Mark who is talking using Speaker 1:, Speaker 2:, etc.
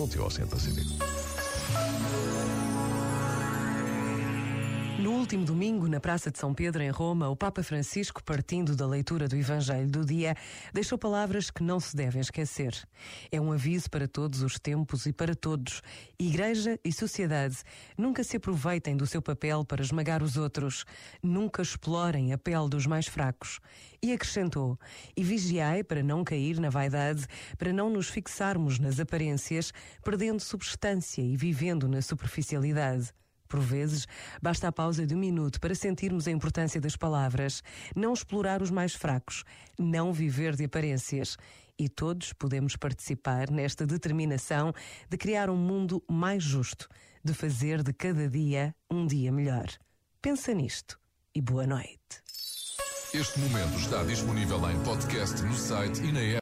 Speaker 1: Monte Ossenta CD.
Speaker 2: No último domingo, na Praça de São Pedro, em Roma, o Papa Francisco, partindo da leitura do Evangelho do dia, deixou palavras que não se devem esquecer. É um aviso para todos os tempos e para todos. Igreja e sociedade nunca se aproveitem do seu papel para esmagar os outros. Nunca explorem a pele dos mais fracos. E acrescentou: E vigiai para não cair na vaidade, para não nos fixarmos nas aparências, perdendo substância e vivendo na superficialidade. Por vezes, basta a pausa de um minuto para sentirmos a importância das palavras, não explorar os mais fracos, não viver de aparências. E todos podemos participar nesta determinação de criar um mundo mais justo, de fazer de cada dia um dia melhor. Pensa nisto e boa noite.
Speaker 1: Este momento está disponível em podcast no site e na app.